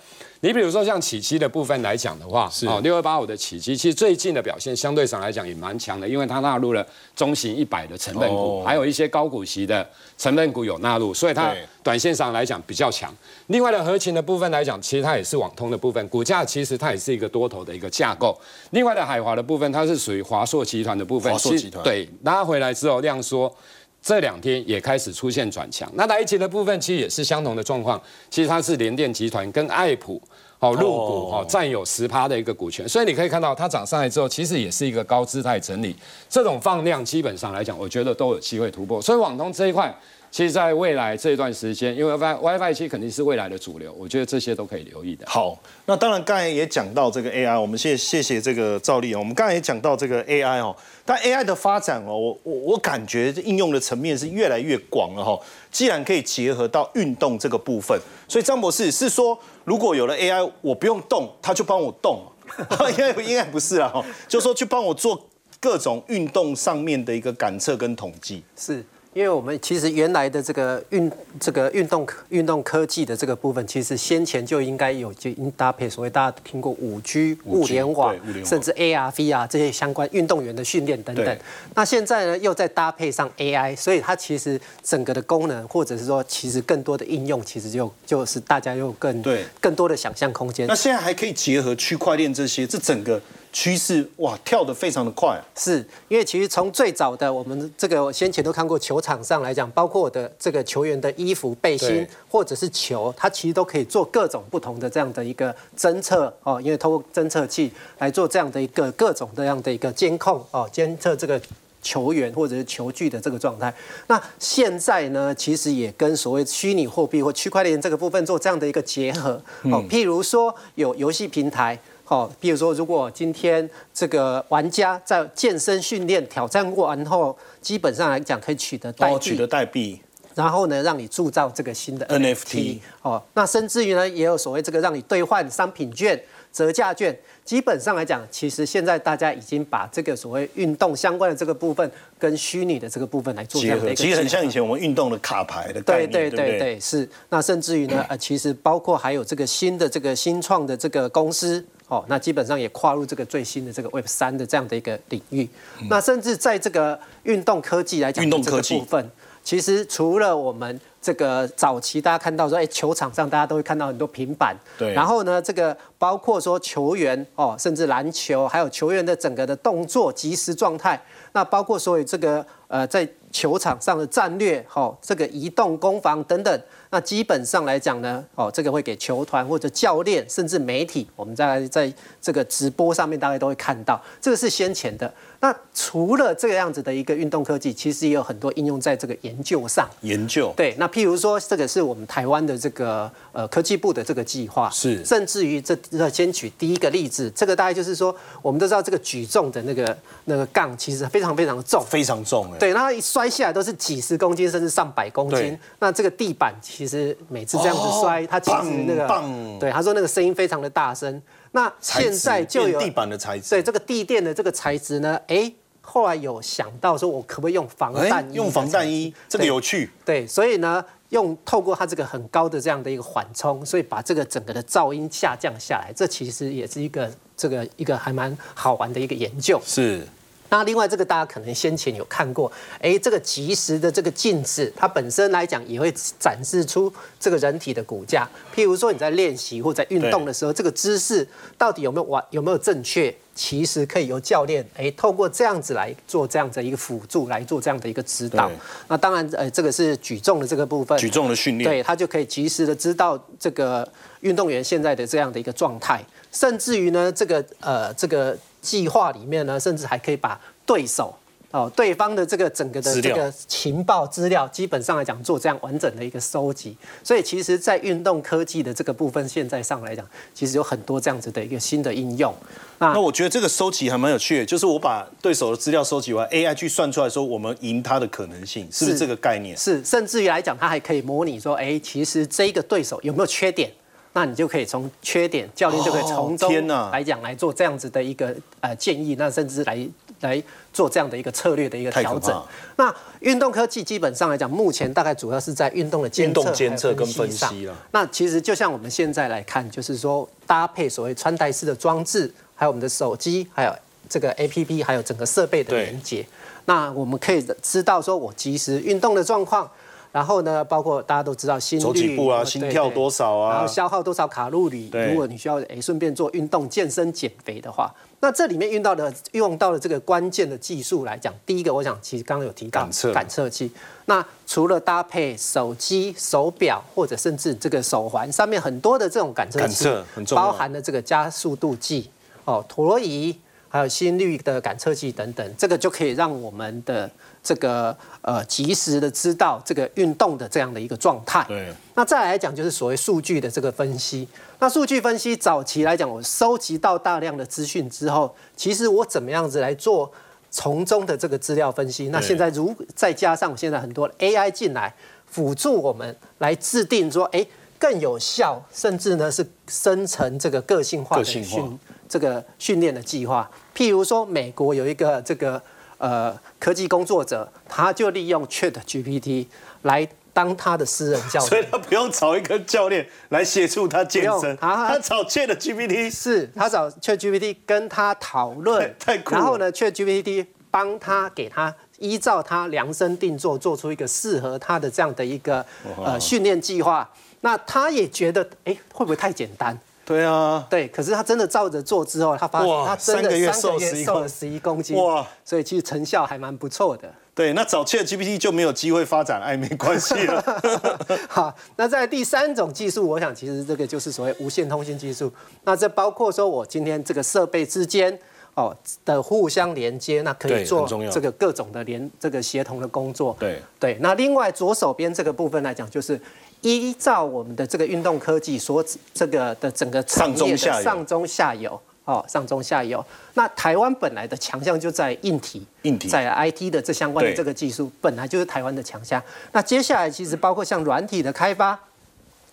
你比如说像起基的部分来讲的话，是哦，六二八五的起基，其实最近的表现相对上来讲也蛮强的，因为它纳入了中型一百的成分股，还有一些高股息的成分股有纳入，所以它短线上来讲比较强。另外的合情的部分来讲，其实它也是网通的部分，股价其实它也是一个多头的一个架构。另外的海华的部分，它是属于华硕集团的部分，华硕集团对拉回来之后量缩。这两天也开始出现转强，那来吉的部分其实也是相同的状况，其实它是联电集团跟爱普哦入股哦占有十趴的一个股权，所以你可以看到它涨上来之后，其实也是一个高姿态整理，这种放量基本上来讲，我觉得都有机会突破，所以网通这一块。其实，在未来这一段时间，因为 WiFi WiFi 其实肯定是未来的主流，我觉得这些都可以留意的。好，那当然刚才也讲到这个 AI，我们谢谢谢这个赵丽哦。我们刚才也讲到这个 AI 哦，但 AI 的发展哦，我我我感觉应用的层面是越来越广了哈。既然可以结合到运动这个部分，所以张博士是说，如果有了 AI，我不用动，他就帮我动，应该应该不是啊，就说去帮我做各种运动上面的一个感测跟统计。是。因为我们其实原来的这个运这个运动运动科技的这个部分，其实先前就应该有就应搭配所谓大家听过五 G 物联网，甚至 AR、VR 这些相关运动员的训练等等。那现在呢，又再搭配上 AI，所以它其实整个的功能，或者是说其实更多的应用，其实就就是大家又更对更多的想象空间。那现在还可以结合区块链这些，这整个。趋势哇，跳得非常的快，是因为其实从最早的我们这个先前都看过球场上来讲，包括我的这个球员的衣服、背心或者是球，它其实都可以做各种不同的这样的一个侦测哦，因为通过侦测器来做这样的一个各种这样的一个监控哦，监测这个球员或者是球具的这个状态。那现在呢，其实也跟所谓虚拟货币或区块链这个部分做这样的一个结合哦，譬如说有游戏平台。哦，比如说，如果今天这个玩家在健身训练挑战过完后，基本上来讲可以取得代币，取得代币，然后呢，让你铸造这个新的 NFT。哦，那甚至于呢，也有所谓这个让你兑换商品券、折价券。基本上来讲，其实现在大家已经把这个所谓运动相关的这个部分跟虚拟的这个部分来做结合，其实很像以前我们运动的卡牌的概念，对对对对，是。那甚至于呢，呃，其实包括还有这个新的这个新创的这个公司。哦，那基本上也跨入这个最新的这个 Web 三的这样的一个领域。那甚至在这个运动科技来讲，运动科技部分，其实除了我们这个早期大家看到说，哎，球场上大家都会看到很多平板。对。然后呢，这个包括说球员哦，甚至篮球，还有球员的整个的动作即时状态。那包括所有这个呃，在球场上的战略，哦，这个移动攻防等等。那基本上来讲呢，哦，这个会给球团或者教练，甚至媒体，我们在在这个直播上面大概都会看到，这个是先前的。那除了这个样子的一个运动科技，其实也有很多应用在这个研究上。研究对，那譬如说，这个是我们台湾的这个呃科技部的这个计划，是，甚至于这先举第一个例子，这个大概就是说，我们都知道这个举重的那个那个杠其实非常非常的重，非常重，对，那一摔下来都是几十公斤甚至上百公斤。那这个地板。其实每次这样子摔，它其实那个，对他说那个声音非常的大声。那现在就有地板的材质，对这个地垫的这个材质呢，哎，后来有想到说，我可不可以用防弹衣？用防弹衣，这个有趣。对，所以呢，用透过它这个很高的这样的一个缓冲，所以把这个整个的噪音下降下来。这其实也是一个这个一个还蛮好玩的一个研究。是。那另外这个大家可能先前有看过，哎，这个即时的这个镜子，它本身来讲也会展示出这个人体的骨架。譬如说你在练习或在运动的时候，这个姿势到底有没有完有没有正确，其实可以由教练哎透过这样子来做这样的一个辅助来做这样的一个指导。那当然，呃，这个是举重的这个部分，举重的训练，对他就可以及时的知道这个运动员现在的这样的一个状态，甚至于呢，这个呃这个。计划里面呢，甚至还可以把对手哦，对方的这个整个的这个情报资料，基本上来讲做这样完整的一个收集。所以其实，在运动科技的这个部分，现在上来讲，其实有很多这样子的一个新的应用。那我觉得这个收集还蛮有趣的，就是我把对手的资料收集完，AI 去算出来说我们赢他的可能性，是不是这个概念？是，甚至于来讲，它还可以模拟说，哎，其实这个对手有没有缺点？那你就可以从缺点，教练就可以从中来讲来做这样子的一个呃建议，那甚至来来做这样的一个策略的一个调整。那运动科技基本上来讲，目前大概主要是在运动的监测、监测跟分析了。那其实就像我们现在来看，就是说搭配所谓穿戴式的装置，还有我们的手机，还有这个 A P P，还有整个设备的连接。那我们可以知道说我及时运动的状况。然后呢，包括大家都知道心率步啊，心跳多少啊，然后消耗多少卡路里。如果你需要诶顺便做运动、健身、减肥的话，那这里面用到的用到的这个关键的技术来讲，第一个我想其实刚刚有提到感测感测器。那除了搭配手机、手表或者甚至这个手环上面很多的这种感测器，包含了这个加速度计、哦陀螺仪，还有心率的感测器等等，这个就可以让我们的。这个呃，及时的知道这个运动的这样的一个状态。对。那再来讲，就是所谓数据的这个分析。那数据分析早期来讲，我收集到大量的资讯之后，其实我怎么样子来做从中的这个资料分析？那现在如再加上现在很多 AI 进来辅助我们来制定说，哎，更有效，甚至呢是生成这个个性化的训这个训练的计划。譬如说，美国有一个这个。呃，科技工作者他就利用 Chat GPT 来当他的私人教练，所以他不用找一个教练来协助他健身，他找 Chat GPT，是他找 Chat GPT 跟他讨论，太酷然后呢，Chat GPT 帮他给他依照他量身定做，做出一个适合他的这样的一个呃训练计划。那他也觉得，哎，会不会太简单？对啊，对，可是他真的照着做之后，他发现他真的三个月瘦了十一公斤，哇！所以其实成效还蛮不错的。对，那早期的 GPT 就没有机会发展暧昧关系了。好，那在第三种技术，我想其实这个就是所谓无线通信技术。那这包括说我今天这个设备之间哦的互相连接，那可以做这个各种的连这个协同的工作。对对，那另外左手边这个部分来讲，就是。依照我们的这个运动科技所这个的整个上中下游，上中下游哦，上中下游。那台湾本来的强项就在硬体，硬体在 IT 的这相关的这个技术，本来就是台湾的强项。那接下来其实包括像软体的开发、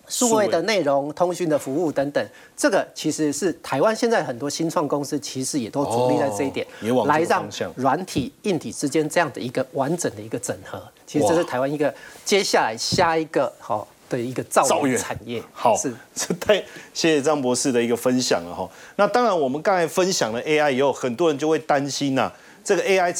数位的内容、通讯的服务等等，这个其实是台湾现在很多新创公司其实也都着力在这一点，来让软体、硬体之间这样的一个完整的一个整合。其实这是台湾一个接下来下一个好。的一个造园产业，好，是这太谢谢张博士的一个分享了哈。那当然，我们刚才分享了 AI 以后，很多人就会担心呐，这个 AI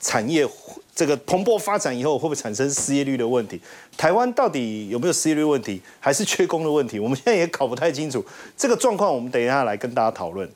产业这个蓬勃发展以后，会不会产生失业率的问题？台湾到底有没有失业率问题，还是缺工的问题？我们现在也搞不太清楚这个状况。我们等一下来跟大家讨论。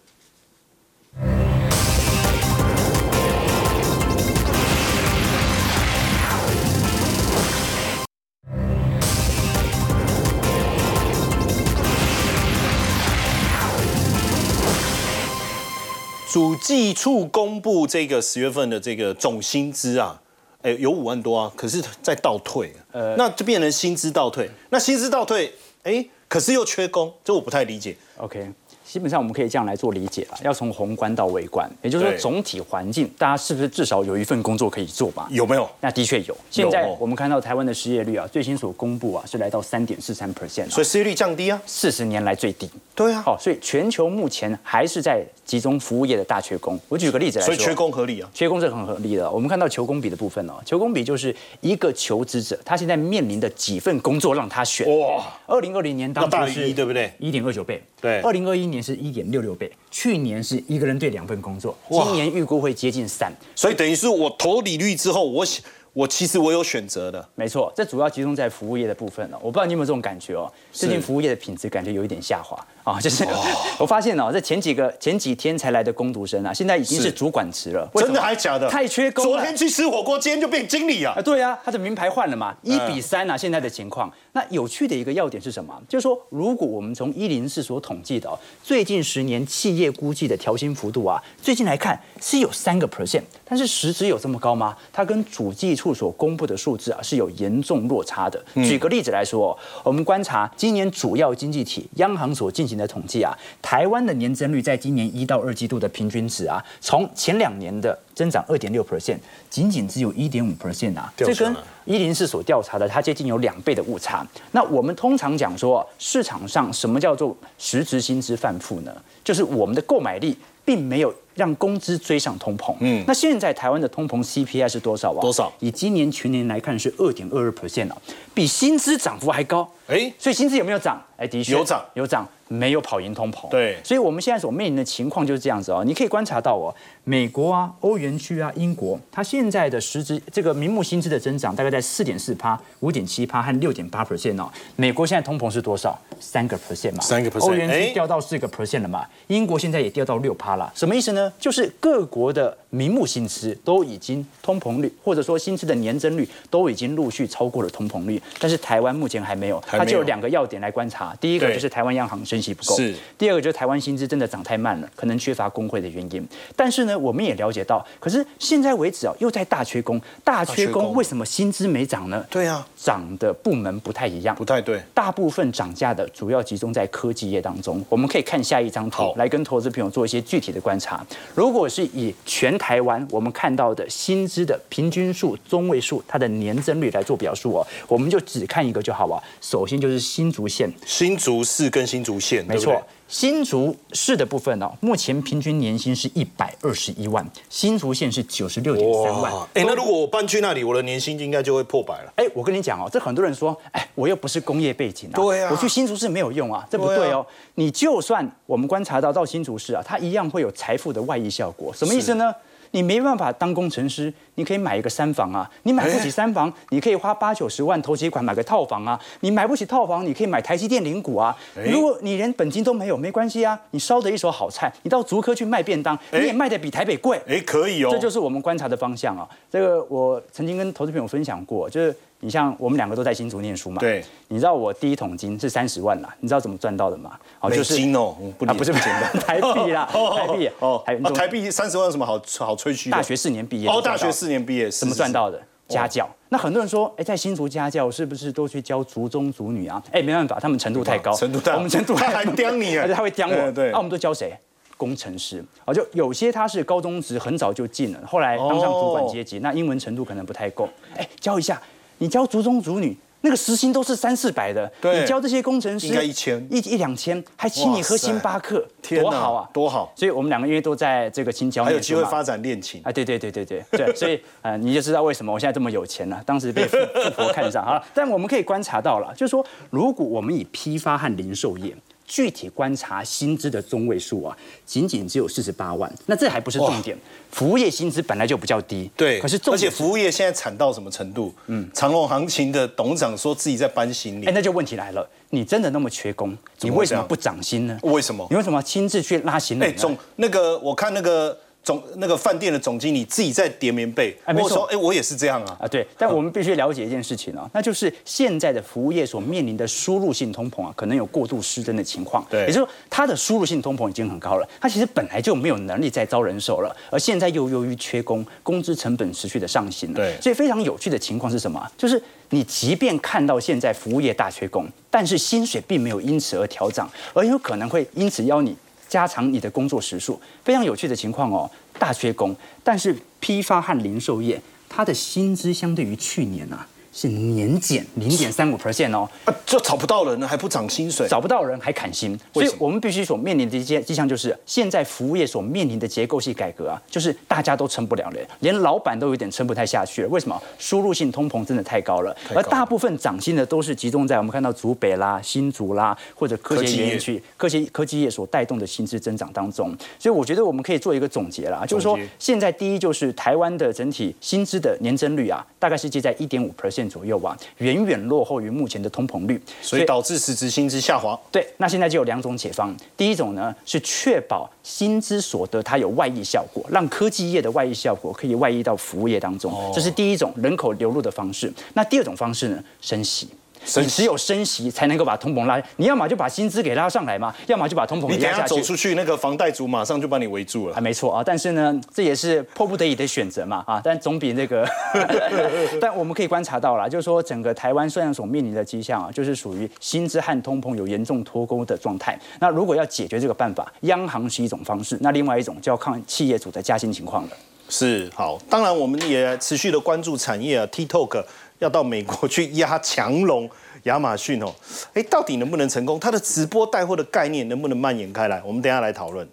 主计处公布这个十月份的这个总薪资啊，哎，有五万多啊，可是在倒退，呃，那就变成薪资倒退，那薪资倒退，哎，可是又缺工，这我不太理解。OK。基本上我们可以这样来做理解了，要从宏观到微观，也就是说总体环境，大家是不是至少有一份工作可以做吧？有没有？那的确有。现在我们看到台湾的失业率啊，最新所公布啊是来到三点四三 percent，所以失业率降低啊，四十年来最低。对啊。好，所以全球目前还是在集中服务业的大缺工。我举个例子来说，所以缺工合理啊，缺工是很合理的。我们看到求工比的部分哦，求工比就是一个求职者他现在面临的几份工作让他选。哇，二零二零年当初是，对不对？一点二九倍。对，二零二一年是一点六六倍，去年是一个人对两份工作，今年预估会接近三，所以等于是我投利率之后，我我其实我有选择的，没错，这主要集中在服务业的部分了。我不知道你有没有这种感觉哦，最近服务业的品质感觉有一点下滑啊，就是 我发现哦，这前几个前几天才来的工读生啊，现在已经是主管职了，真的还假的？太缺工，昨天去吃火锅，今天就变经理啊？啊，对啊，他的名牌换了嘛，一比三啊，现在的情况。那有趣的一个要点是什么？就是说，如果我们从一零四所统计的最近十年企业估计的调薪幅度啊，最近来看是有三个 percent，但是实质有这么高吗？它跟主计处所公布的数字啊是有严重落差的。举个例子来说，我们观察今年主要经济体央行所进行警的统计啊，台湾的年增率在今年一到二季度的平均值啊，从前两年的增长二点六 percent，仅仅只有一点五 percent 啊，这跟一零四所调查的它接近有两倍的误差。那我们通常讲说，市场上什么叫做实质薪资泛富呢？就是我们的购买力并没有。让工资追上通膨。嗯，那现在台湾的通膨 CPI 是多少啊？多少？以今年全年来看是二点二二 percent 哦，比薪资涨幅还高。哎，所以薪资有没有涨？哎，的确有涨，有涨，没有跑赢通膨。对，所以我们现在所面临的情况就是这样子哦。你可以观察到哦，美国啊、欧元区啊、英国，它现在的实质这个名目薪资的增长大概在四点四趴、五点七趴和六点八 percent 哦。美国现在通膨是多少？三个 percent 嘛。三个 percent。欧元区掉到四个 percent 了嘛？英国现在也掉到六趴了。什么意思呢？就是各国的名目薪资都已经通膨率，或者说薪资的年增率都已经陆续超过了通膨率，但是台湾目前还没有。它就有两个要点来观察，第一个就是台湾央行升息不够，是；第二个就是台湾薪资真的涨太慢了，可能缺乏工会的原因。但是呢，我们也了解到，可是现在为止啊，又在大缺工，大缺工为什么薪资没涨呢？对啊，涨的部门不太一样，不太对。大部分涨价的主要集中在科技业当中。我们可以看下一张图，来跟投资朋友做一些具体的观察。如果是以全台湾我们看到的薪资的平均数、中位数，它的年增率来做表述哦，我们就只看一个就好了。首先就是新竹县，新竹市跟新竹县，没错。新竹市的部分哦，目前平均年薪是一百二十一万，新竹县是九十六点三万。哎，那如果我搬去那里，我的年薪应该就会破百了。哎，我跟你讲哦，这很多人说，哎，我又不是工业背景啊，对啊，我去新竹市没有用啊，这不对哦。你就算我们观察到到新竹市啊，它一样会有财富的外溢效果。什么意思呢？你没办法当工程师，你可以买一个三房啊。你买不起三房，你可以花八九十万投几款买个套房啊。你买不起套房，你可以买台积电领股啊。如果你连本金都没有，没关系啊。你烧的一手好菜，你到竹科去卖便当，你也卖的比台北贵。哎，可以哦。这就是我们观察的方向啊。这个我曾经跟投资朋友分享过，就是。你像我们两个都在新竹念书嘛？对。你知道我第一桶金是三十万啦，你知道怎么赚到的吗？哦，就是金哦，啊，不是不是 台币啦，台 币哦，台台币三十万有什么好好吹嘘？大学四年毕业哦，大学四年毕业怎么赚到的？家教。那很多人说，哎，在新竹家教是不是都去教族中族女啊？哎，没办法，他们程度太高，程度太我们程度他还刁你，而且他会刁我。对。那我们都教谁？工程师。哦，就有些他是高中职很早就进了，后来当上主管阶级，那英文程度可能不太够。哎，教一下，你教族中族女。那个时薪都是三四百的，你教这些工程师应该一千一一两千，还请你喝星巴克，多好啊，多好！所以我们两个因为都在这个青椒，还有机会发展恋情啊！对对对对对对，所以 呃，你就知道为什么我现在这么有钱了。当时被富婆看上啊，但我们可以观察到了，就是说，如果我们以批发和零售业。具体观察薪资的中位数啊，仅仅只有四十八万。那这还不是重点，服务业薪资本来就比较低。对，可是而且服务业现在惨到什么程度？嗯，长隆行情的董事长说自己在搬行李。哎，那就问题来了，你真的那么缺工，你为什么不涨薪呢？为什么？你为什么亲自去拉行李？哎，总那个我看那个。总那个饭店的总经理自己在叠棉被，哎我说，哎，我也是这样啊。啊，对，但我们 必须了解一件事情啊，那就是现在的服务业所面临的输入性通膨啊，可能有过度失真的情况。对，也就是说，它的输入性通膨已经很高了，它其实本来就没有能力再招人手了，而现在又由于缺工，工资成本持续的上行。对，所以非常有趣的情况是什么？就是你即便看到现在服务业大缺工，但是薪水并没有因此而调涨，而有可能会因此邀你。加长你的工作时数，非常有趣的情况哦，大缺工，但是批发和零售业，它的薪资相对于去年呢。是年减零点三五 percent 哦，就找不到人了，还不涨薪水，找不到人还砍薪，所以我们必须所面临的一些迹象就是，现在服务业所面临的结构性改革啊，就是大家都撑不了了，连老板都有点撑不太下去了。为什么？输入性通膨真的太高了，而大部分涨薪的都是集中在我们看到竹北啦、新竹啦或者科技园区、科技科技业所带动的薪资增长当中。所以我觉得我们可以做一个总结啦，就是说现在第一就是台湾的整体薪资的年增率啊，大概是介在一点五 percent。左右吧，远远落后于目前的通膨率，所以导致实质薪资下滑。对，那现在就有两种解方。第一种呢是确保薪资所得它有外溢效果，让科技业的外溢效果可以外溢到服务业当中，这是第一种人口流入的方式。那第二种方式呢，升息。你只有升息才能够把通膨拉，你要么就把薪资给拉上来嘛，要么就把通膨给压下去。走出去，那个房贷族马上就把你围住了。啊，没错啊，但是呢，这也是迫不得已的选择嘛啊，但总比那个 但我们可以观察到了，就是说整个台湾虽然所面临的迹象啊，就是属于薪资和通膨有严重脱钩的状态。那如果要解决这个办法，央行是一种方式，那另外一种就要看企业主的加薪情况了。是好，当然我们也持续的关注产业啊，TikTok 要到美国去压强龙。亚马逊哦，哎，到底能不能成功？它的直播带货的概念能不能蔓延开来？我们等下来讨论。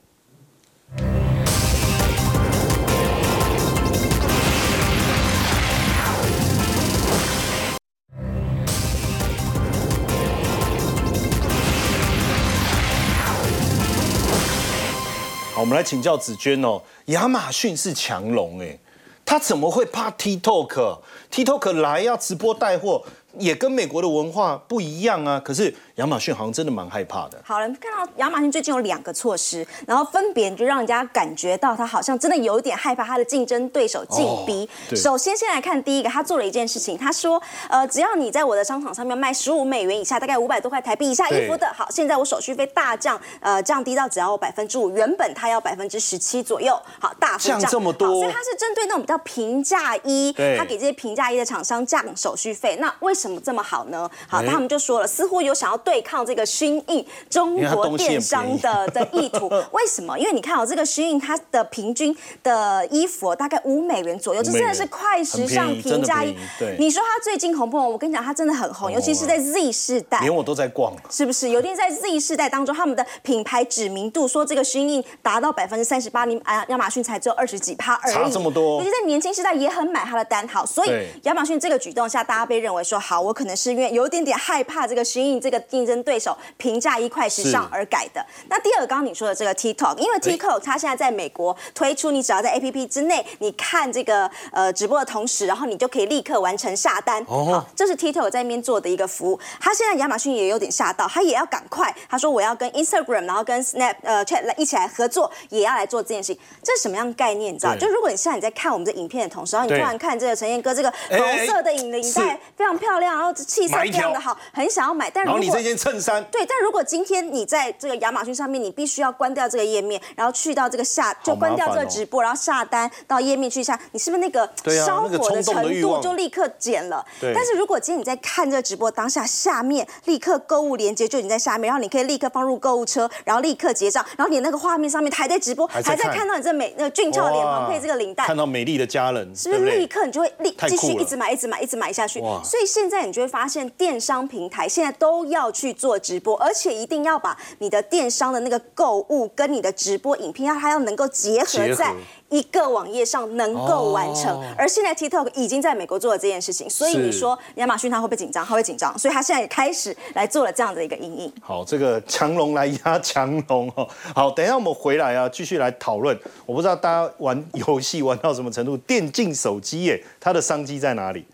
好，我们来请教子娟哦，亚马逊是强龙哎，他怎么会怕 TikTok？TikTok 来要直播带货？也跟美国的文化不一样啊，可是亚马逊好像真的蛮害怕的。好了，看到亚马逊最近有两个措施，然后分别就让人家感觉到他好像真的有一点害怕他的竞争对手进逼。首先，先来看第一个，他做了一件事情，他说，呃，只要你在我的商场上面卖十五美元以下，大概五百多块台币以下衣服的，好，现在我手续费大降，呃，降低到只要百分之五，原本他要百分之十七左右，好，大幅降这么多，所以他是针对那种比较平价衣，他给这些平价衣的厂商降手续费。那为什么这么好呢？好，他们就说了，似乎有想要对抗这个勋印中国电商的的意图。为什么？因为你看哦，这个勋印它的平均的衣服大概五美元左右，这真的是快时尚平价衣。对，你说它最近红不红？我跟你讲，它真的很红，尤其是在 Z 世代，连我都在逛，是不是？有天在 Z 世代当中，他们的品牌知名度说这个勋印达到百分之三十八，你啊亚马逊才只有二十几趴而已，差这么多。尤其在年轻时代也很买它的单，好，所以亚马逊这个举动下，大家被认为说好，我可能。是因为有一点点害怕这个新印这个竞争对手平价一块时尚而改的。那第二个，刚刚你说的这个 TikTok，因为 TikTok 它现在在美国推出，你只要在 APP 之内，你看这个呃直播的同时，然后你就可以立刻完成下单。哦，这是 TikTok 在那边做的一个服务。他现在亚马逊也有点吓到，他也要赶快。他说我要跟 Instagram，然后跟 Snap 呃 Chat 来一起来合作，也要来做这件事情。这是什么样的概念？你知道？就如果你现在你在看我们的影片的同时，然后你突然看这个陈彦哥这个红色的领领带非常漂亮，然后。气色非常的好，很想要买。但如果你这件衬衫，对，但如果今天你在这个亚马逊上面，你必须要关掉这个页面，然后去到这个下，就关掉这个直播，然后下单到页面去下，你是不是那个烧火的程度就立刻减了？但是如果今天你在看这个直播当下，下面立刻购物链接就已经在下面，然后你可以立刻放入购物车，然后立刻结账，然后你那个画面上面还在直播，还在看到你这美那个俊俏脸庞配这个领带，看到美丽的家人，是不是立刻你就会立继续一直买，一直买，一直买下去？所以现在你就会发现电商。平台现在都要去做直播，而且一定要把你的电商的那个购物跟你的直播影片，它要能够结合在一个网页上能够完成。而现在 TikTok 已经在美国做了这件事情，所以你说亚马逊它会不会紧张？它会紧张，所以它现在也开始来做了这样的一个阴影。好，这个强龙来压强龙哦。好，等一下我们回来啊，继续来讨论。我不知道大家玩游戏玩到什么程度，电竞手机耶，它的商机在哪里？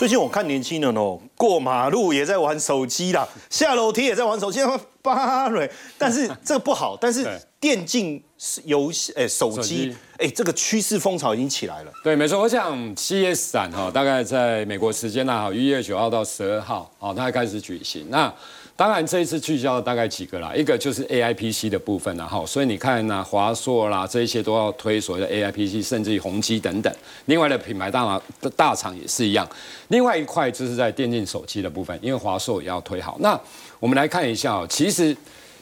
最近我看年轻人哦，过马路也在玩手机啦，下楼梯也在玩手机，巴瑞。但是这个不好，但是电竞游戏，哎，手机，哎，这个趋势风潮已经起来了。对，没错。我想 CS 展哈，大概在美国时间呢，一月九号到十二号，哦，它开始举行。那当然，这一次聚焦的大概几个啦，一个就是 A I P C 的部分啦，哈，所以你看呢，华硕啦，这一些都要推所谓的 A I P C，甚至于宏基等等。另外的品牌大厂大厂也是一样。另外一块就是在电竞手机的部分，因为华硕也要推好。那我们来看一下，其实。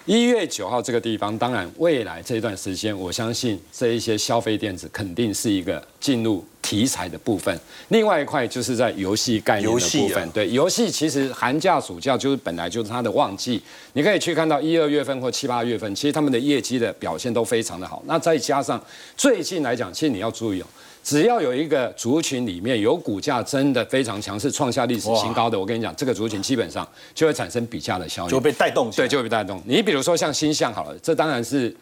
一月九号这个地方，当然未来这段时间，我相信这一些消费电子肯定是一个进入题材的部分。另外一块就是在游戏概念的部分，对游戏其实寒假暑假就是本来就是它的旺季，你可以去看到一二月份或七八月份，其实他们的业绩的表现都非常的好。那再加上最近来讲，其实你要注意哦。只要有一个族群里面有股价真的非常强势、创下历史新高的，我跟你讲，这个族群基本上就会产生比价的效应，就被带动。对，就会被带动。你比如说像星象好了，这当然是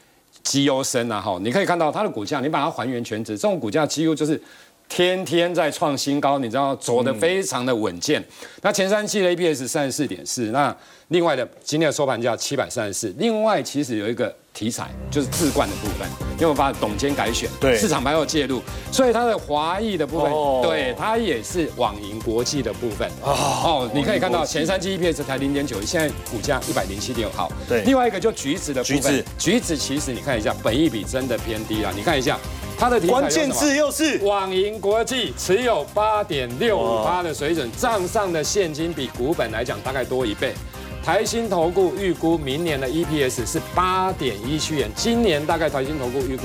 绩优生啊，哈，你可以看到它的股价，你把它还原全值，这种股价几乎就是天天在创新高，你知道走的非常的稳健。那前三期的 EPS 三十四点四，那另外的今天的收盘价七百三十四。另外其实有一个题材就是置冠的部分，因为我把董监改选，对市场还要介入，所以它的华裔的部分，对它也是网银国际的部分。哦，你可以看到前三季 EPS 才零点九，现在股价一百零七点好。对另外一个就橘子的部分橘子，橘子其实你看一下，本益比真的偏低了，你看一下它的关键字又是网银国际持有八点六五八的水准，账上的现金比股本来讲大概多一倍。台新投顾预估明年的 EPS 是八点一七元，今年大概台新投顾预估